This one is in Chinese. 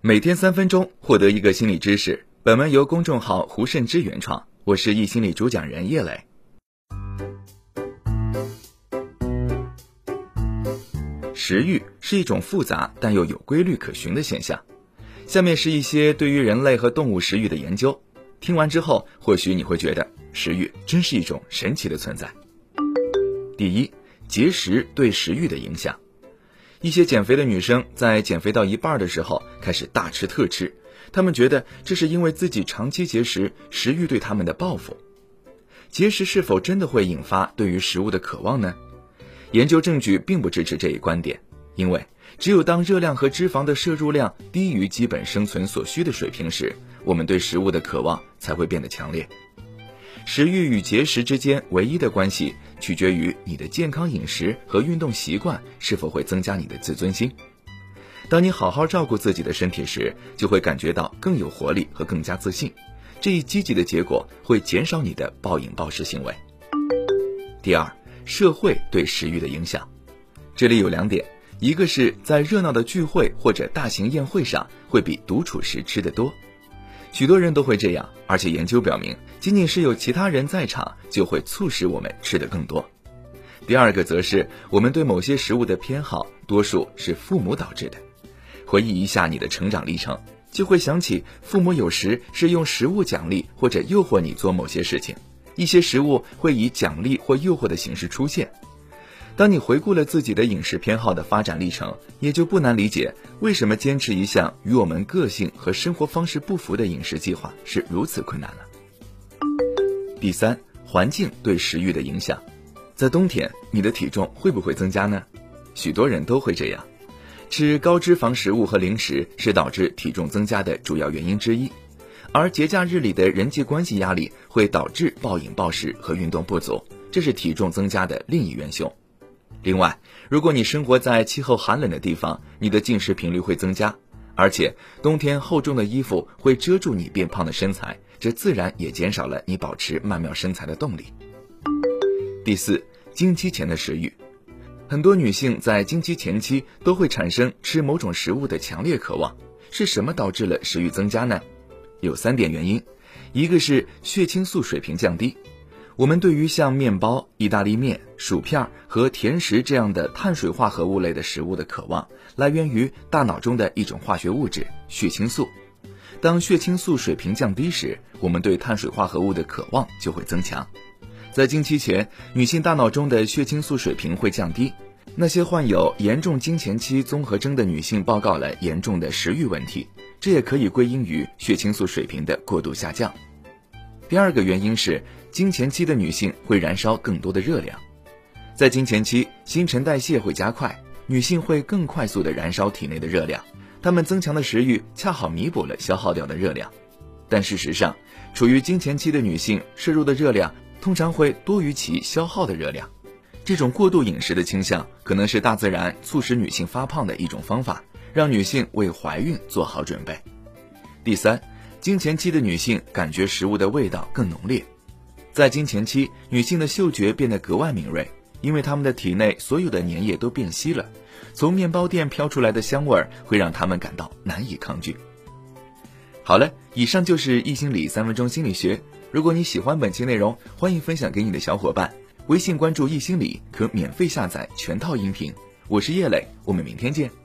每天三分钟，获得一个心理知识。本文由公众号胡慎之原创，我是易心理主讲人叶磊。食欲是一种复杂但又有规律可循的现象。下面是一些对于人类和动物食欲的研究，听完之后，或许你会觉得食欲真是一种神奇的存在。第一，节食对食欲的影响。一些减肥的女生在减肥到一半的时候开始大吃特吃，她们觉得这是因为自己长期节食，食欲对她们的报复。节食是否真的会引发对于食物的渴望呢？研究证据并不支持这一观点，因为只有当热量和脂肪的摄入量低于基本生存所需的水平时，我们对食物的渴望才会变得强烈。食欲与节食之间唯一的关系，取决于你的健康饮食和运动习惯是否会增加你的自尊心。当你好好照顾自己的身体时，就会感觉到更有活力和更加自信。这一积极的结果会减少你的暴饮暴食行为。第二，社会对食欲的影响，这里有两点：一个是在热闹的聚会或者大型宴会上，会比独处时吃得多。许多人都会这样，而且研究表明，仅仅是有其他人在场，就会促使我们吃得更多。第二个则是我们对某些食物的偏好，多数是父母导致的。回忆一下你的成长历程，就会想起父母有时是用食物奖励或者诱惑你做某些事情，一些食物会以奖励或诱惑的形式出现。当你回顾了自己的饮食偏好的发展历程，也就不难理解为什么坚持一项与我们个性和生活方式不符的饮食计划是如此困难了。第三，环境对食欲的影响，在冬天，你的体重会不会增加呢？许多人都会这样，吃高脂肪食物和零食是导致体重增加的主要原因之一，而节假日里的人际关系压力会导致暴饮暴食和运动不足，这是体重增加的另一元凶。另外，如果你生活在气候寒冷的地方，你的进食频率会增加，而且冬天厚重的衣服会遮住你变胖的身材，这自然也减少了你保持曼妙身材的动力。第四，经期前的食欲，很多女性在经期前期都会产生吃某种食物的强烈渴望，是什么导致了食欲增加呢？有三点原因，一个是血清素水平降低。我们对于像面包、意大利面、薯片和甜食这样的碳水化合物类的食物的渴望，来源于大脑中的一种化学物质——血清素。当血清素水平降低时，我们对碳水化合物的渴望就会增强。在经期前，女性大脑中的血清素水平会降低。那些患有严重经前期综合征的女性报告了严重的食欲问题，这也可以归因于血清素水平的过度下降。第二个原因是。经前期的女性会燃烧更多的热量，在经前期，新陈代谢会加快，女性会更快速的燃烧体内的热量，她们增强的食欲恰好弥补了消耗掉的热量。但事实上，处于经前期的女性摄入的热量通常会多于其消耗的热量，这种过度饮食的倾向可能是大自然促使女性发胖的一种方法，让女性为怀孕做好准备。第三，经前期的女性感觉食物的味道更浓烈。在经前期，女性的嗅觉变得格外敏锐，因为她们的体内所有的粘液都变稀了。从面包店飘出来的香味儿会让她们感到难以抗拒。好了，以上就是易心理三分钟心理学。如果你喜欢本期内容，欢迎分享给你的小伙伴。微信关注易心理，可免费下载全套音频。我是叶磊，我们明天见。